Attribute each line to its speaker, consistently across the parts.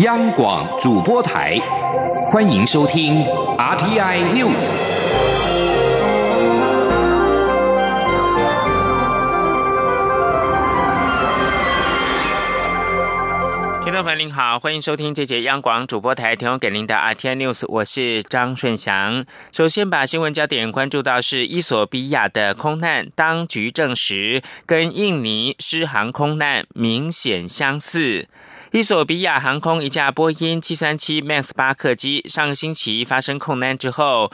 Speaker 1: 央广主播台，欢迎收听 RTI News。
Speaker 2: 听众朋友您好，欢迎收听这节央广主播台提供给您的 RTI News，我是张顺祥。首先把新闻焦点关注到是伊索比亚的空难，当局证实跟印尼失航空难明显相似。伊索比亚航空一架波音七三七 MAX 八客机上个星期发生空难之后，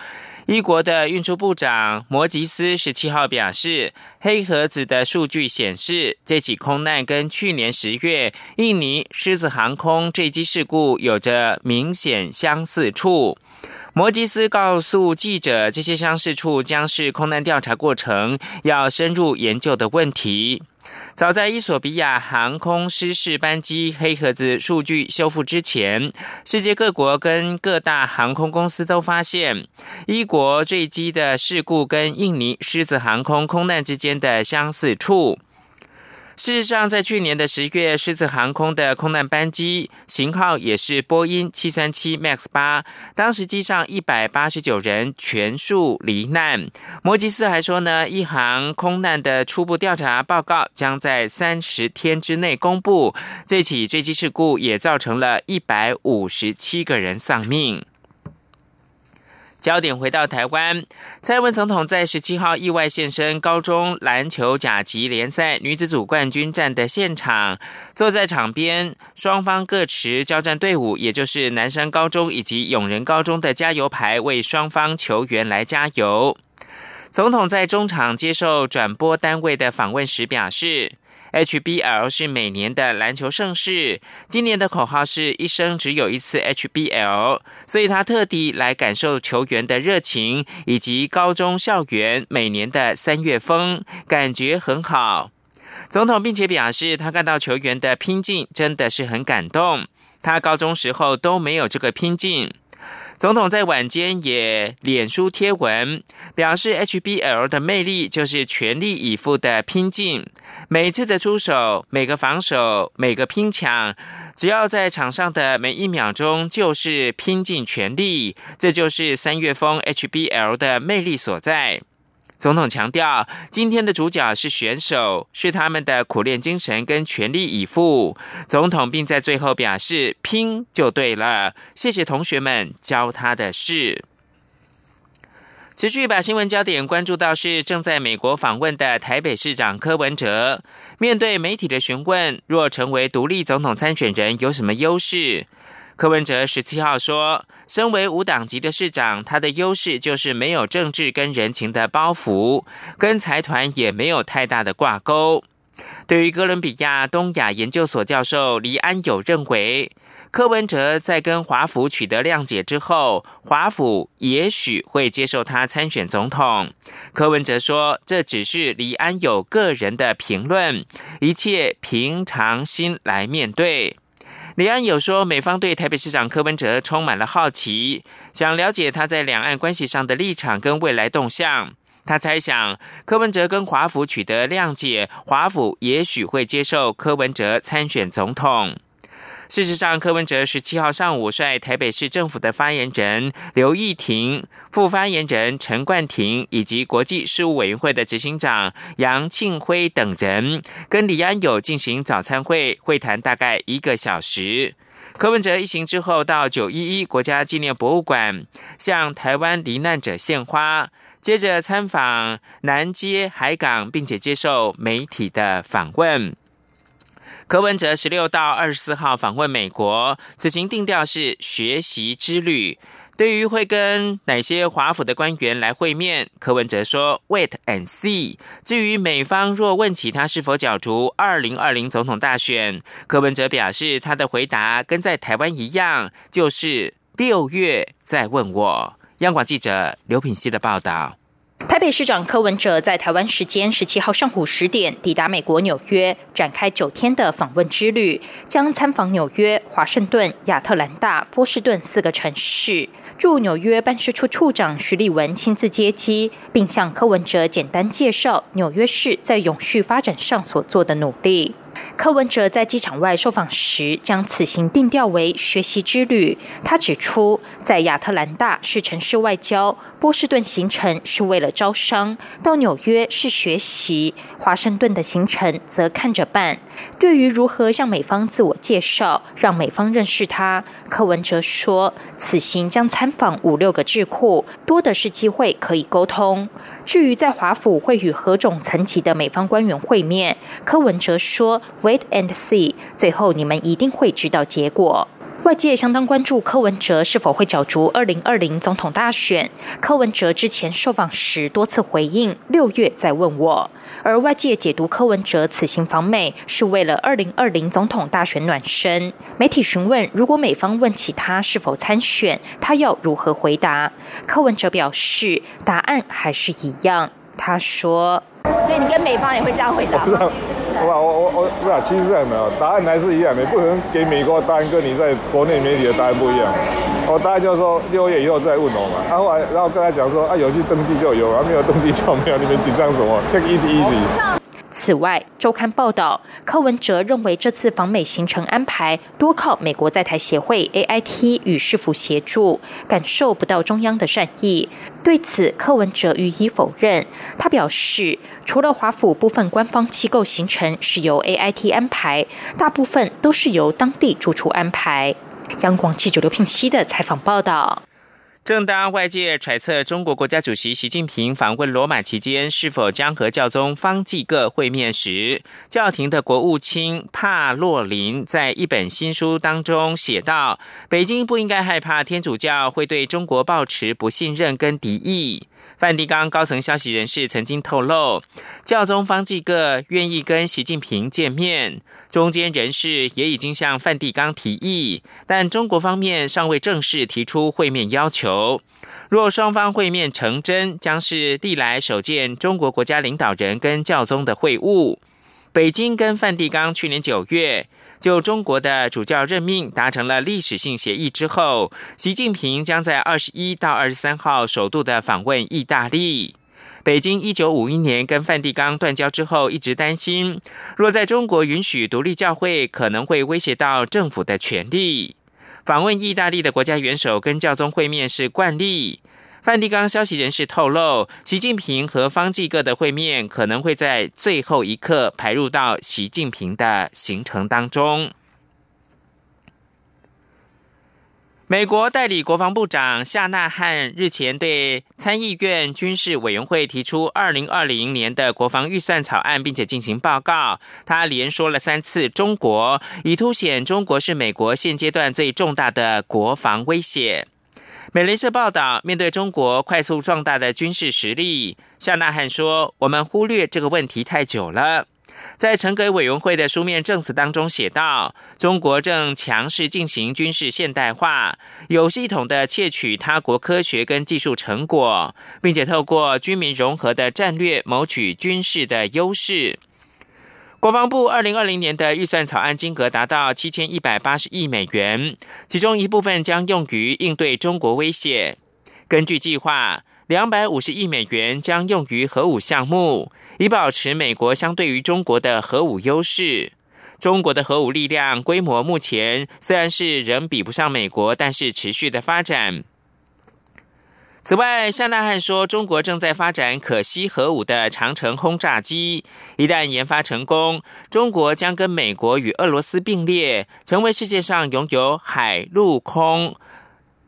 Speaker 2: 伊国的运输部长摩吉斯十七号表示，黑盒子的数据显示，这起空难跟去年十月印尼狮子航空坠机事故有着明显相似处。摩吉斯告诉记者，这些相似处将是空难调查过程要深入研究的问题。早在伊索比亚航空失事班机黑盒子数据修复之前，世界各国跟各大航空公司都发现，伊国坠机的事故跟印尼狮子航空空难之间的相似处。事实上，在去年的十月，狮子航空的空难班机型号也是波音七三七 MAX 八，当时机上一百八十九人全数罹难。摩吉斯还说呢，一航空难的初步调查报告将在三十天之内公布。这起坠机事故也造成了一百五十七个人丧命。焦点回到台湾，蔡英文总统在十七号意外现身高中篮球甲级联赛女子组冠军战的现场，坐在场边，双方各持交战队伍，也就是南山高中以及永仁高中的加油牌，为双方球员来加油。总统在中场接受转播单位的访问时表示。HBL 是每年的篮球盛事，今年的口号是一生只有一次 HBL，所以他特地来感受球员的热情，以及高中校园每年的三月风，感觉很好。总统并且表示，他看到球员的拼劲真的是很感动，他高中时候都没有这个拼劲。总统在晚间也脸书贴文表示，HBL 的魅力就是全力以赴的拼劲，每次的出手、每个防守、每个拼抢，只要在场上的每一秒钟就是拼尽全力，这就是三月风 HBL 的魅力所在。总统强调，今天的主角是选手，是他们的苦练精神跟全力以赴。总统并在最后表示：“拼就对了，谢谢同学们教他的事。”持续把新闻焦点关注到是正在美国访问的台北市长柯文哲，面对媒体的询问，若成为独立总统参选人，有什么优势？柯文哲十七号说：“身为无党籍的市长，他的优势就是没有政治跟人情的包袱，跟财团也没有太大的挂钩。”对于哥伦比亚东亚研究所教授黎安友认为，柯文哲在跟华府取得谅解之后，华府也许会接受他参选总统。柯文哲说：“这只是黎安友个人的评论，一切平常心来面对。”李安有说，美方对台北市长柯文哲充满了好奇，想了解他在两岸关系上的立场跟未来动向。他猜想，柯文哲跟华府取得谅解，华府也许会接受柯文哲参选总统。事实上，柯文哲十七号上午率台北市政府的发言人刘义婷、副发言人陈冠廷以及国际事务委员会的执行长杨庆辉等人，跟李安友进行早餐会会谈，大概一个小时。柯文哲一行之后，到九一一国家纪念博物馆向台湾罹难者献花，接着参访南街海港，并且接受媒体的访问。柯文哲十六到二十四号访问美国，此行定调是学习之旅。对于会跟哪些华府的官员来会面，柯文哲说：“Wait and see。”至于美方若问起他是否角逐二零二零总统大选，柯文哲表示他的回答跟在台湾一样，就是六月再问我。央广记者刘品希的报道。
Speaker 3: 台北市长柯文哲在台湾时间十七号上午十点抵达美国纽约，展开九天的访问之旅，将参访纽约、华盛顿、亚特兰大、波士顿四个城市。驻纽约办事处处长徐立文亲自接机，并向柯文哲简单介绍纽约市在永续发展上所做的努力。柯文哲在机场外受访时，将此行定调为学习之旅。他指出，在亚特兰大是城市外交，波士顿行程是为了招商，到纽约是学习，华盛顿的行程则看着办。对于如何向美方自我介绍，让美方认识他，柯文哲说，此行将参访五六个智库，多的是机会可以沟通。至于在华府会与何种层级的美方官员会面，柯文哲说。Wait and see，最后你们一定会知道结果。外界相当关注柯文哲是否会角逐二零二零总统大选。柯文哲之前受访时多次回应，六月再问我。而外界解读柯文哲此行访美是为了二零二零总统大选暖身。媒体询问，如果美方问起他是否参选，他要如何回答？柯文哲表示，答案还是一样。他说：“
Speaker 4: 所以你跟美方也会这样回答吗？”
Speaker 5: 我我我我不是，其实这样的，答案还是一样的，不可能给美国答案跟你在国内媒体的答案不一样。我答案就是说六月以后再问我嘛。然后来，然后跟他讲说啊，有去登记就有，啊没有登记就没有，你们紧张什么？Take it easy。
Speaker 3: 此外，周刊报道，柯文哲认为这次访美行程安排多靠美国在台协会 AIT 与市府协助，感受不到中央的善意。对此，柯文哲予以否认。他表示，除了华府部分官方机构行程是由 AIT 安排，大部分都是由当地住处安排。央广记者刘聘熙的采访报道。
Speaker 2: 正当外界揣测中国国家主席习近平访问罗马期间是否将和教宗方济各会面时，教廷的国务卿帕洛林在一本新书当中写道：“北京不应该害怕天主教会对中国抱持不信任跟敌意。”梵蒂冈高层消息人士曾经透露，教宗方济各愿意跟习近平见面，中间人士也已经向梵蒂冈提议，但中国方面尚未正式提出会面要求。若双方会面成真，将是历来首见中国国家领导人跟教宗的会晤。北京跟梵蒂冈去年九月。就中国的主教任命达成了历史性协议之后，习近平将在二十一到二十三号首度的访问意大利。北京一九五一年跟梵蒂冈断交之后，一直担心若在中国允许独立教会，可能会威胁到政府的权利。访问意大利的国家元首跟教宗会面是惯例。梵蒂冈消息人士透露，习近平和方济各的会面可能会在最后一刻排入到习近平的行程当中。美国代理国防部长夏纳汉日前对参议院军事委员会提出二零二零年的国防预算草案，并且进行报告。他连说了三次“中国”，以凸显中国是美国现阶段最重大的国防威胁。美联社报道，面对中国快速壮大的军事实力，夏纳汉说：“我们忽略这个问题太久了。”在成革委员会的书面证词当中写道：“中国正强势进行军事现代化，有系统的窃取他国科学跟技术成果，并且透过军民融合的战略谋取军事的优势。”国防部二零二零年的预算草案金额达到七千一百八十亿美元，其中一部分将用于应对中国威胁。根据计划，两百五十亿美元将用于核武项目，以保持美国相对于中国的核武优势。中国的核武力量规模目前虽然是仍比不上美国，但是持续的发展。此外，夏纳汉说，中国正在发展可吸核武的长城轰炸机。一旦研发成功，中国将跟美国与俄罗斯并列，成为世界上拥有海陆空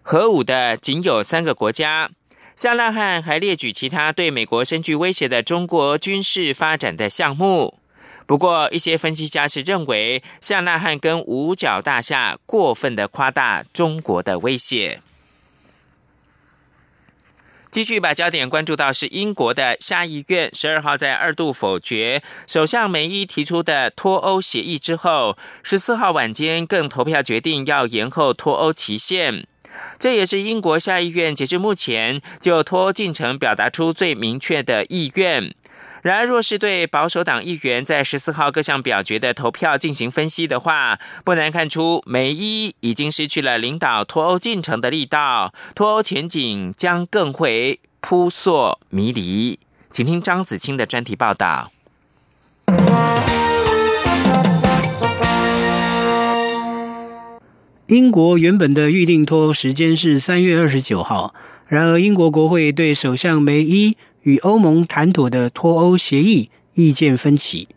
Speaker 2: 核武的仅有三个国家。夏纳汉还列举其他对美国深具威胁的中国军事发展的项目。不过，一些分析家是认为，夏纳汉跟五角大厦过分的夸大中国的威胁。继续把焦点关注到是英国的下议院十二号在二度否决首相梅伊提出的脱欧协议之后，十四号晚间更投票决定要延后脱欧期限。这也是英国下议院截至目前就脱欧进程表达出最明确的意愿。然而若是对保守党议员在十四号各项表决的投票进行分析的话不难看出梅伊已经失去了领导脱欧进程的力道脱欧前景将更会扑朔迷离。请听张子清的专题报道。
Speaker 6: 英国原本的预定脱欧时间是三月二十九号然而英国国会对首相梅伊与欧盟谈妥的脱欧协议意见分歧，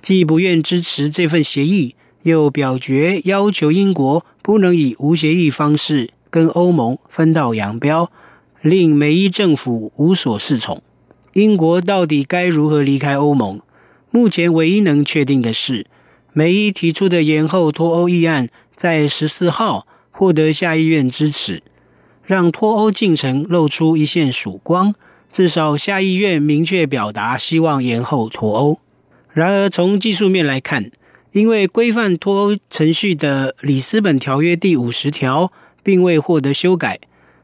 Speaker 6: 既不愿支持这份协议，又表决要求英国不能以无协议方式跟欧盟分道扬镳，令梅伊政府无所适从。英国到底该如何离开欧盟？目前唯一能确定的是，梅伊提出的延后脱欧议案。在十四号获得下议院支持，让脱欧进程露出一线曙光。至少下议院明确表达希望延后脱欧。然而，从技术面来看，因为规范脱欧程序的里斯本条约第五十条并未获得修改，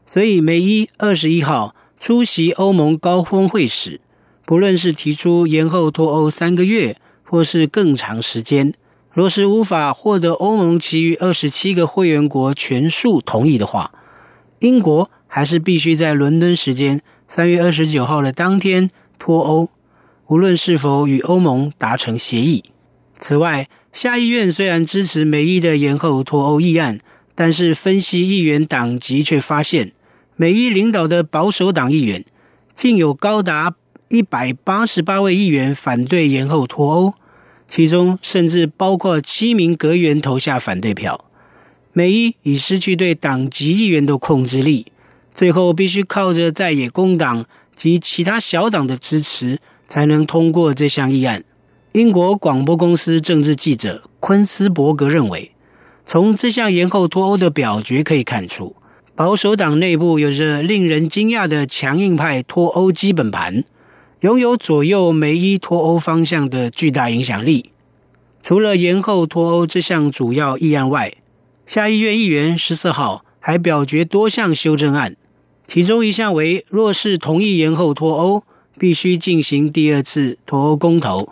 Speaker 6: 所以梅伊二十一号出席欧盟高峰会时，不论是提出延后脱欧三个月，或是更长时间。若是无法获得欧盟其余二十七个会员国全数同意的话，英国还是必须在伦敦时间三月二十九号的当天脱欧，无论是否与欧盟达成协议。此外，下议院虽然支持美伊的延后脱欧议案，但是分析议员党籍却发现，美伊领导的保守党议员竟有高达一百八十八位议员反对延后脱欧。其中甚至包括七名阁员投下反对票，美伊已失去对党籍议员的控制力，最后必须靠着在野工党及其他小党的支持，才能通过这项议案。英国广播公司政治记者昆斯伯格认为，从这项延后脱欧的表决可以看出，保守党内部有着令人惊讶的强硬派脱欧基本盘。拥有左右梅伊脱欧方向的巨大影响力。除了延后脱欧这项主要议案外，下议院议员十四号还表决多项修正案，其中一项为：若是同意延后脱欧，必须进行第二次脱欧公投。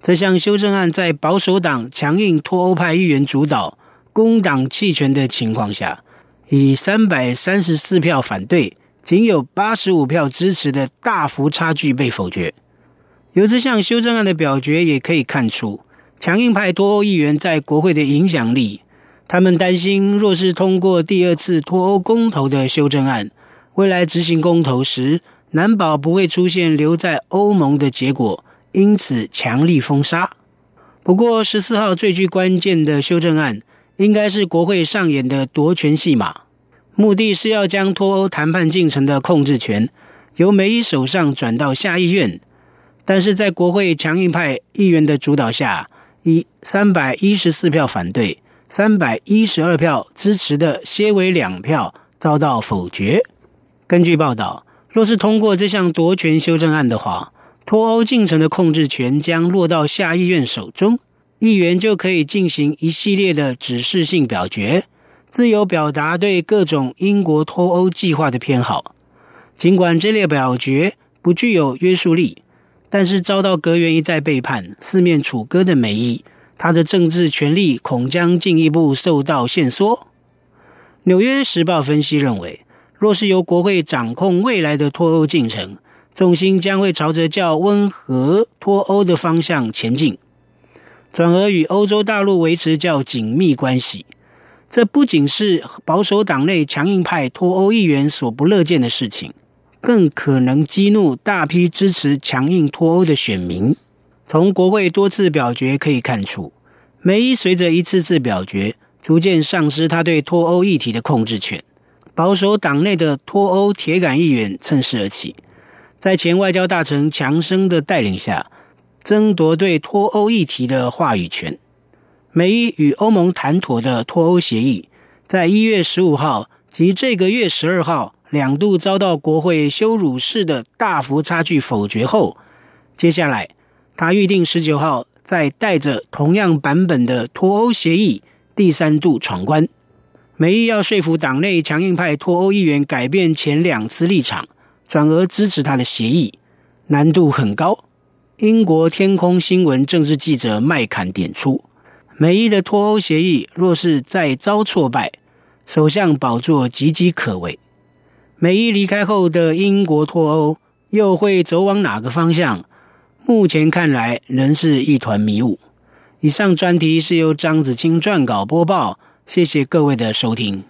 Speaker 6: 这项修正案在保守党强硬脱欧派议员主导、工党弃权的情况下，以三百三十四票反对。仅有八十五票支持的大幅差距被否决。由这项修正案的表决也可以看出，强硬派脱欧议员在国会的影响力。他们担心，若是通过第二次脱欧公投的修正案，未来执行公投时，难保不会出现留在欧盟的结果，因此强力封杀。不过，十四号最具关键的修正案，应该是国会上演的夺权戏码。目的是要将脱欧谈判进程的控制权由梅伊手上转到下议院，但是在国会强硬派议员的主导下，以三百一十四票反对、三百一十二票支持的些微两票遭到否决。根据报道，若是通过这项夺权修正案的话，脱欧进程的控制权将落到下议院手中，议员就可以进行一系列的指示性表决。自由表达对各种英国脱欧计划的偏好，尽管这列表决不具有约束力，但是遭到阁员一再背叛、四面楚歌的美意，他的政治权力恐将进一步受到限缩。纽约时报分析认为，若是由国会掌控未来的脱欧进程，重心将会朝着较温和脱欧的方向前进，转而与欧洲大陆维持较紧密关系。这不仅是保守党内强硬派脱欧议员所不乐见的事情，更可能激怒大批支持强硬脱欧的选民。从国会多次表决可以看出，梅伊随着一次次表决，逐渐丧失他对脱欧议题的控制权。保守党内的脱欧铁杆议员趁势而起，在前外交大臣强生的带领下，争夺对脱欧议题的话语权。美伊与欧盟谈妥的脱欧协议，在一月十五号及这个月十二号两度遭到国会羞辱式的大幅差距否决后，接下来他预定十九号再带着同样版本的脱欧协议第三度闯关。美意要说服党内强硬派脱欧议员改变前两次立场，转而支持他的协议，难度很高。英国天空新闻政治记者麦坎点出。美意的脱欧协议若是再遭挫败，首相宝座岌岌可危。美意离开后的英国脱欧又会走往哪个方向？目前看来仍是一团迷雾。以上专题是由张子清撰稿播报，谢谢各位的收听。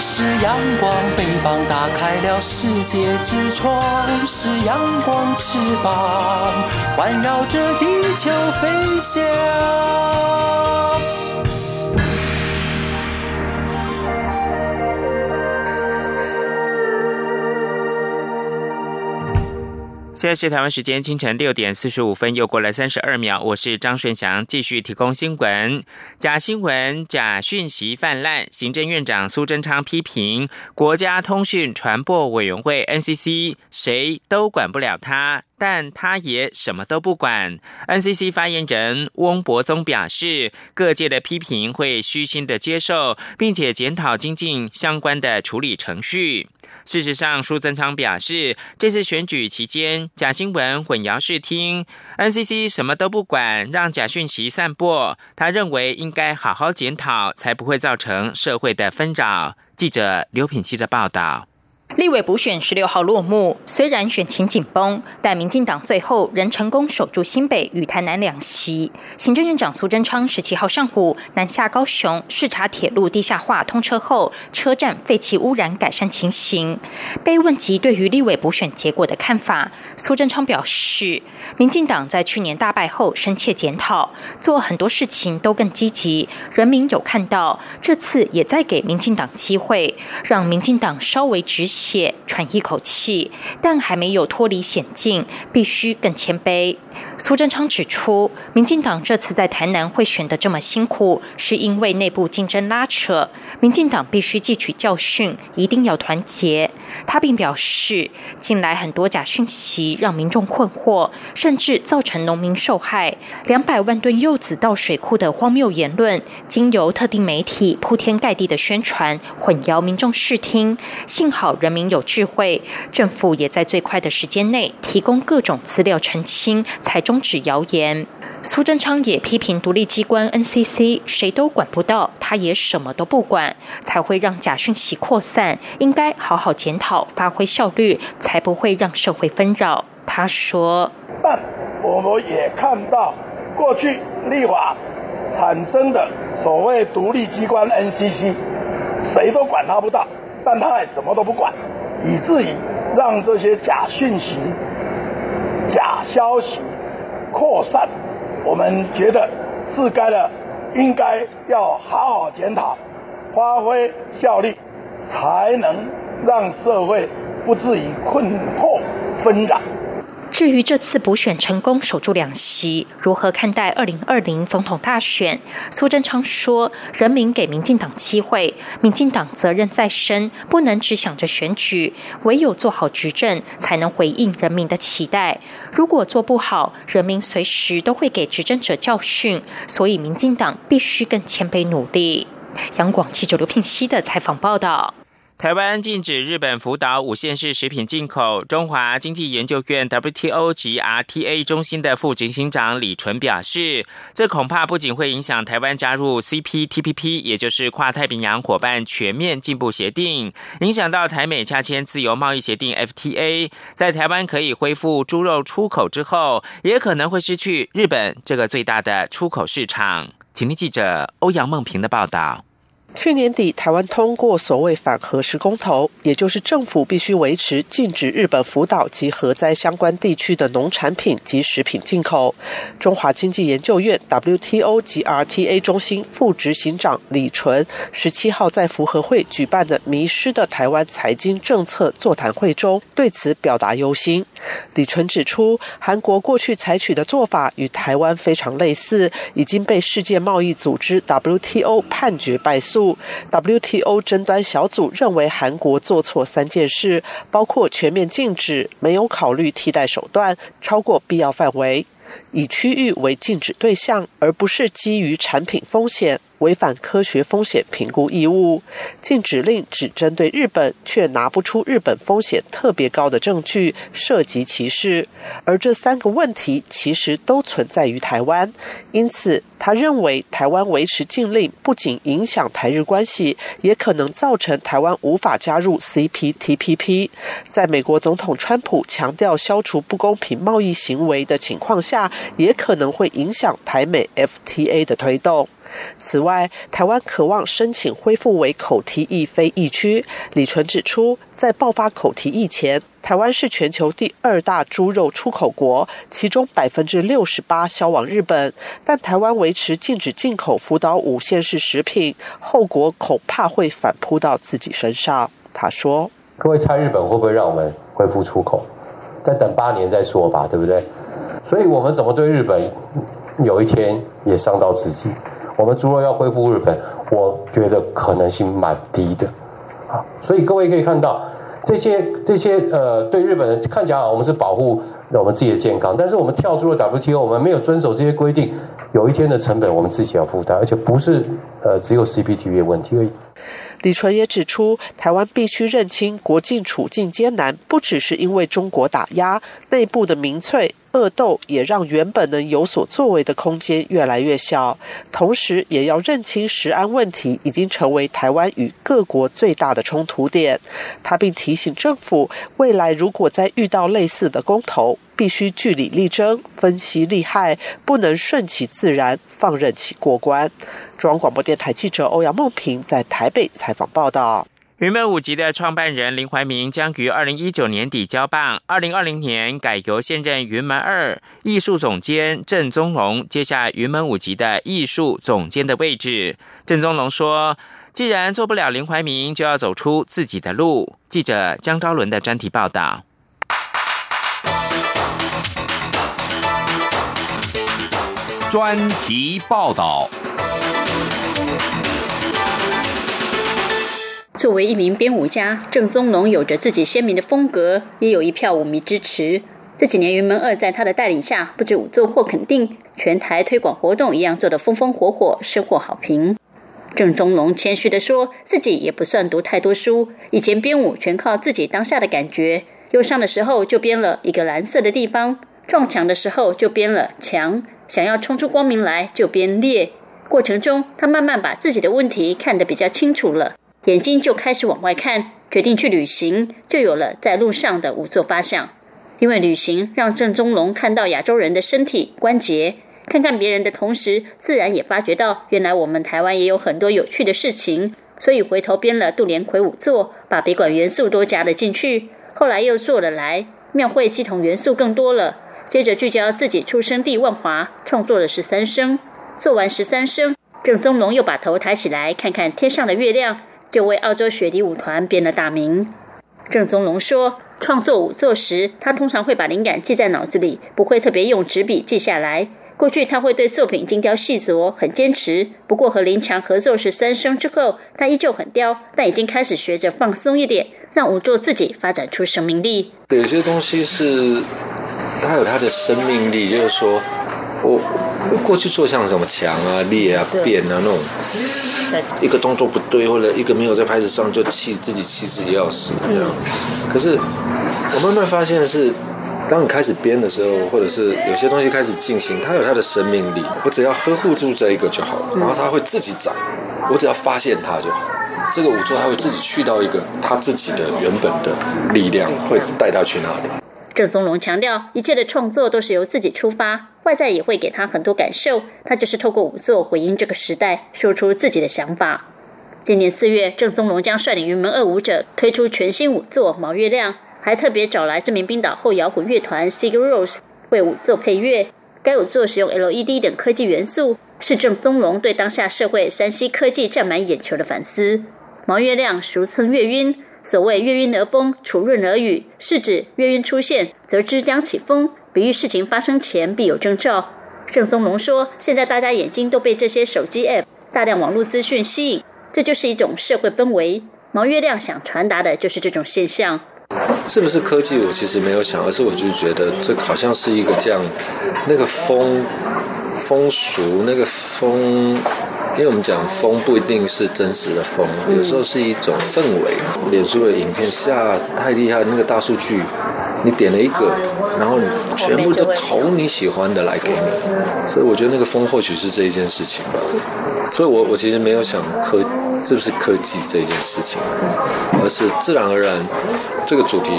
Speaker 7: 是阳光，翅膀打开了世界之窗；是阳光，翅膀环绕着地球飞翔。
Speaker 2: 现在是台湾时间清晨六点四十五分，又过了三十二秒。我是张顺祥，继续提供新闻。假新闻、假讯息泛滥，行政院长苏贞昌批评国家通讯传播委员会 NCC，谁都管不了他。但他也什么都不管。NCC 发言人翁博宗表示，各界的批评会虚心的接受，并且检讨精进相关的处理程序。事实上，苏贞昌表示，这次选举期间假新闻混淆视听，NCC 什么都不管，让假讯息散播。他认为应该好好检讨，才不会造成社会的纷扰。记者刘品希的报道。
Speaker 3: 立委补选十六号落幕，虽然选情紧绷，但民进党最后仍成功守住新北与台南两席。行政院长苏贞昌十七号上午南下高雄视察铁路地下化通车后车站废气污染改善情形。被问及对于立委补选结果的看法，苏贞昌表示，民进党在去年大败后深切检讨，做很多事情都更积极，人民有看到，这次也在给民进党机会，让民进党稍微执行。且喘一口气，但还没有脱离险境，必须更谦卑。苏贞昌指出，民进党这次在台南会选得这么辛苦，是因为内部竞争拉扯，民进党必须汲取教训，一定要团结。他并表示，近来很多假讯息让民众困惑，甚至造成农民受害。两百万吨柚子到水库的荒谬言论，经由特定媒体铺天盖地的宣传，混淆民众视听。幸好人人。民有智慧，政府也在最快的时间内提供各种资料澄清，才终止谣言。苏贞昌也批评独立机关 NCC 谁都管不到，他也什么都不管，才会让假讯息扩散。应该好好检讨，发挥效率，才不会让社会纷扰。他说：“
Speaker 8: 但我们也看到过去立法产生的所谓独立机关 NCC，谁都管他不到。”但他还什么都不管，以至于让这些假讯息、假消息扩散。我们觉得是该的，应该要好好检讨，发挥效力，才能让社会不至于困惑纷扰。
Speaker 3: 至于这次补选成功守住两席，如何看待二零二零总统大选？苏贞昌说：“人民给民进党机会，民进党责任在身，不能只想着选举，唯有做好执政，才能回应人民的期待。如果做不好，人民随时都会给执政者教训，所以民进党必须更谦卑努力。”杨广记者刘聘熙的采访报道。
Speaker 2: 台湾禁止日本福岛五县市食品进口。中华经济研究院 WTO 及 RTA 中心的副执行长李纯表示，这恐怕不仅会影响台湾加入 CPTPP，也就是跨太平洋伙伴全面进步协定，影响到台美洽签自由贸易协定 FTA，在台湾可以恢复猪肉出口之后，也可能会失去日本这个最大的出口市场。请听记者欧阳梦平的报道。
Speaker 9: 去年底，台湾通过所谓反核实公投，也就是政府必须维持禁止日本福岛及核灾相关地区的农产品及食品进口。中华经济研究院 WTO 及 RTA 中心副执行长李纯十七号在福和会举办的“迷失的台湾财经政策”座谈会中，对此表达忧心。李纯指出，韩国过去采取的做法与台湾非常类似，已经被世界贸易组织 WTO 判决败诉。WTO 争端小组认为，韩国做错三件事，包括全面禁止、没有考虑替代手段、超过必要范围，以区域为禁止对象，而不是基于产品风险。违反科学风险评估义务。禁止令只针对日本，却拿不出日本风险特别高的证据，涉及歧视。而这三个问题其实都存在于台湾，因此他认为台湾维持禁令不仅影响台日关系，也可能造成台湾无法加入 CPTPP。在美国总统川普强调消除不公平贸易行为的情况下，也可能会影响台美 FTA 的推动。此外，台湾渴望申请恢复为口蹄疫非疫区。李纯指出，在爆发口蹄疫前，台湾是全球第二大猪肉出口国，其中百分之六十八销往日本。但台湾维持禁止进口福岛五县市食品，后果恐怕会反扑到自己身上。他说：“
Speaker 10: 各位猜日本会不会让我们恢复出口？再等八年再说吧，对不对？所以我们怎么对日本，有一天也伤到自己。”我们猪肉要恢复日本，我觉得可能性蛮低的，啊，所以各位可以看到，这些这些呃，对日本人看起来我们是保护我们自己的健康，但是我们跳出了 WTO，我们没有遵守这些规定，有一天的成本我们自己要负担，而且不是呃只有 CPTP 的问题而已。
Speaker 9: 李纯也指出，台湾必须认清国境处境艰难，不只是因为中国打压，内部的民粹。恶斗也让原本能有所作为的空间越来越小，同时也要认清食安问题已经成为台湾与各国最大的冲突点。他并提醒政府，未来如果再遇到类似的公投，必须据理力争，分析利害，不能顺其自然，放任其过关。中央广播电台记者欧阳梦平在台北采访报道。
Speaker 2: 云门舞集的创办人林怀民将于二零一九年底交棒，二零二零年改由现任云门二艺术总监郑宗龙接下云门舞集的艺术总监的位置。郑宗龙说：“既然做不了林怀民，就要走出自己的路。”记者江昭伦的专题报道。
Speaker 1: 专题报道。
Speaker 11: 作为一名编舞家，郑宗龙有着自己鲜明的风格，也有一票舞迷支持。这几年，云门二在他的带领下，不止舞作获肯定，全台推广活动一样做得风风火火，收获好评。郑宗龙谦虚地说，自己也不算读太多书，以前编舞全靠自己当下的感觉。忧伤的时候就编了一个蓝色的地方，撞墙的时候就编了墙，想要冲出光明来就编裂。过程中，他慢慢把自己的问题看得比较清楚了。眼睛就开始往外看，决定去旅行，就有了在路上的五座八象。因为旅行让郑宗龙看到亚洲人的身体关节，看看别人的同时，自然也发觉到原来我们台湾也有很多有趣的事情，所以回头编了杜连魁五座，把别管元素都加了进去。后来又做了来庙会系统元素更多了，接着聚焦自己出生地万华，创作了十三声。做完十三声，郑宗龙又把头抬起来看看天上的月亮。就为澳洲雪梨舞团编了大名。郑宗龙说，创作舞作时，他通常会把灵感记在脑子里，不会特别用纸笔记下来。过去他会对作品精雕细琢，很坚持。不过和林强合作是三生之后，他依旧很刁，但已经开始学着放松一点，让舞作自己发展出生命力。
Speaker 12: 有些东西是它有它的生命力，就是说我过去做像什么墙啊、裂啊、变啊那种。一个动作不对，或者一个没有在拍子上，就气自己气自己要死这样。可是我慢慢发现是，当你开始编的时候，或者是有些东西开始进行，它有它的生命力。我只要呵护住这一个就好了，然后它会自己长。我只要发现它就好。这个舞作它会自己去到一个它自己的原本的力量，会带它去那里。
Speaker 11: 郑宗龙强调，一切的创作都是由自己出发，外在也会给他很多感受。他就是透过舞作回应这个时代，说出自己的想法。今年四月，郑宗龙将率领云门二舞者推出全新舞作《毛月亮》，还特别找来知名冰岛后摇滚乐团 Sigur Ros 为舞作配乐。该舞作使用 LED 等科技元素，是郑宗龙对当下社会山西科技占满眼球的反思。毛月亮俗称月晕。所谓月晕而风，楚润而雨，是指月晕出现，则之将起风，比喻事情发生前必有征兆。郑宗龙说：“现在大家眼睛都被这些手机 App、大量网络资讯吸引，这就是一种社会氛围。毛月亮想传达的就是这种现象。
Speaker 12: 是不是科技？我其实没有想，而是我就觉得这好像是一个这样，那个风风俗，那个风。”因为我们讲风不一定是真实的风，有时候是一种氛围。脸书的影片下太厉害，那个大数据，你点了一个，然后全部都投你喜欢的来给你，所以我觉得那个风或许是这一件事情吧。所以我我其实没有想科是不是科技这一件事情，而是自然而然这个主题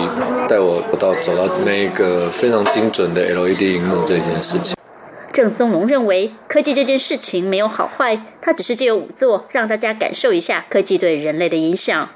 Speaker 12: 带我到走到那个非常精准的 LED 荧幕这件事情。
Speaker 11: 郑松龙认为，科技这件事情没有好坏，他只是借由舞作让大家感受一下科技对人类的影响。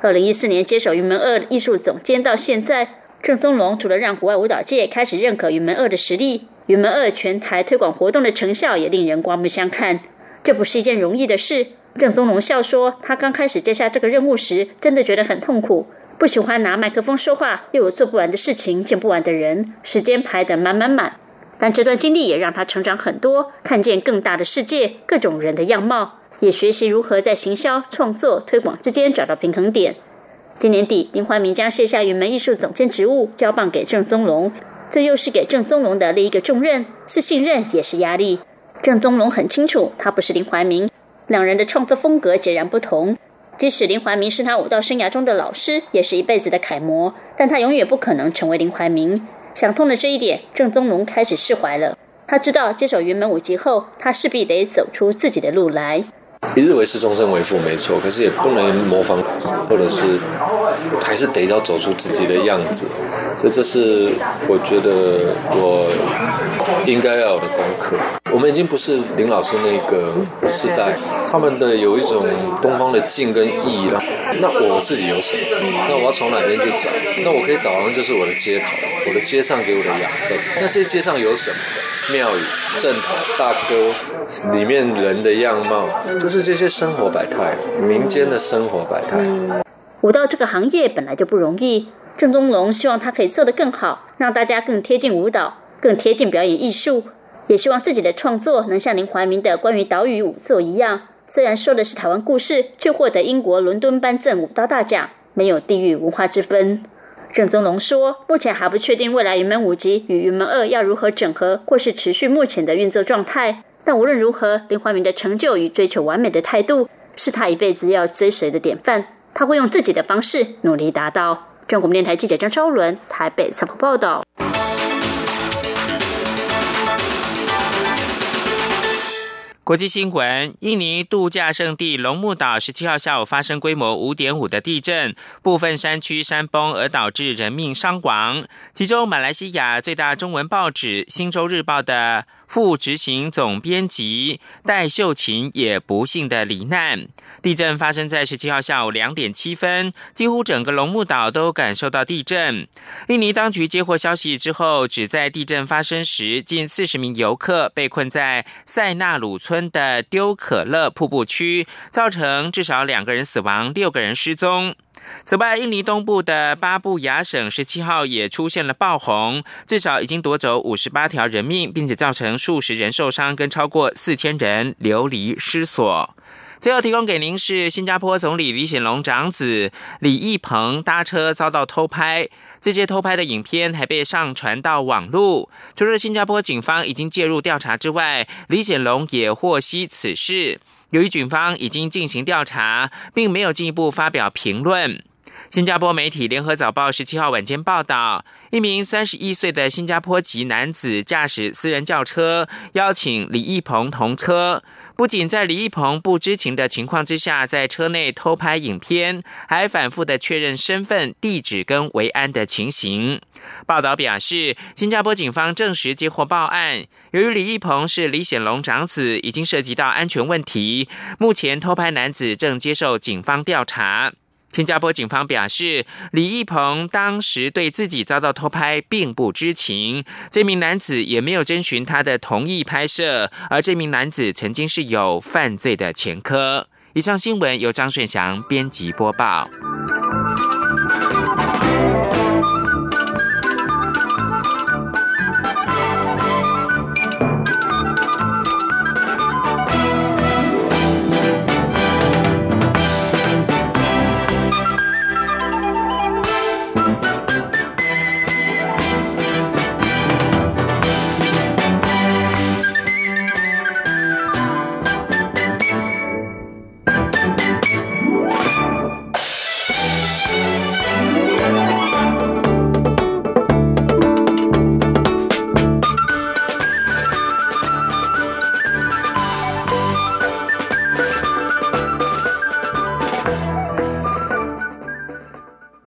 Speaker 11: 二零一四年接手云门二艺术总监到现在，郑松龙除了让国外舞蹈界开始认可云门二的实力，云门二全台推广活动的成效也令人刮目相看。这不是一件容易的事。郑宗龙笑说：“他刚开始接下这个任务时，真的觉得很痛苦，不喜欢拿麦克风说话，又有做不完的事情，见不完的人，时间排得满满满。”但这段经历也让他成长很多，看见更大的世界，各种人的样貌，也学习如何在行销、创作、推广之间找到平衡点。今年底，林怀民将卸下云门艺术总监职务，交棒给郑松龙，这又是给郑松龙的另一个重任，是信任也是压力。郑松龙很清楚，他不是林怀民，两人的创作风格截然不同。即使林怀民是他舞蹈生涯中的老师，也是一辈子的楷模，但他永远不可能成为林怀民。想通了这一点，郑宗龙开始释怀了。他知道接手云门舞集后，他势必得走出自己的路来。
Speaker 12: 一日为师，终身为父，没错。可是也不能模仿老师，或者是还是得要走出自己的样子。所以这是我觉得我应该要有的功课。我们已经不是林老师那个时代，他们的有一种东方的静跟意义了。那我自己有什么？那我要从哪边去找？那我可以找就是我的接口，我的街上给我的养分。那这些街上有什么？庙宇、正堂、大哥，里面人的样貌，就是这些生活百态，民间的生活百态。
Speaker 11: 舞蹈这个行业本来就不容易，郑东龙希望他可以做得更好，让大家更贴近舞蹈，更贴近表演艺术。也希望自己的创作能像林怀民的关于岛屿舞作一样，虽然说的是台湾故事，却获得英国伦敦颁证舞蹈大奖，没有地域文化之分。郑增龙说，目前还不确定未来云门五集与云门二要如何整合，或是持续目前的运作状态。但无论如何，林怀民的成就与追求完美的态度，是他一辈子要追随的典范。他会用自己的方式努力达到。中国电台记者张昭伦台北采访报道。
Speaker 2: 国际新闻：印尼度假胜地龙目岛十七号下午发生规模五点五的地震，部分山区山崩而导致人命伤亡。其中，马来西亚最大中文报纸《星洲日报》的。副执行总编辑戴秀琴也不幸的罹难。地震发生在十七号下午两点七分，几乎整个龙目岛都感受到地震。印尼当局接获消息之后，只在地震发生时，近四十名游客被困在塞纳鲁村的丢可乐瀑布区，造成至少两个人死亡，六个人失踪。此外，印尼东部的巴布亚省十七号也出现了爆洪，至少已经夺走五十八条人命，并且造成数十人受伤，跟超过四千人流离失所。最后提供给您是新加坡总理李显龙长子李义鹏搭车遭到偷拍，这些偷拍的影片还被上传到网络。除了新加坡警方已经介入调查之外，李显龙也获悉此事。由于警方已经进行调查，并没有进一步发表评论。新加坡媒体《联合早报》十七号晚间报道，一名三十一岁的新加坡籍男子驾驶私人轿车，邀请李义鹏同车，不仅在李易鹏不知情的情况之下，在车内偷拍影片，还反复的确认身份、地址跟维安的情形。报道表示，新加坡警方证实接获报案，由于李易鹏是李显龙长子，已经涉及到安全问题，目前偷拍男子正接受警方调查。新加坡警方表示，李义鹏当时对自己遭到偷拍并不知情，这名男子也没有征询他的同意拍摄，而这名男子曾经是有犯罪的前科。以上新闻由张顺祥编辑播报。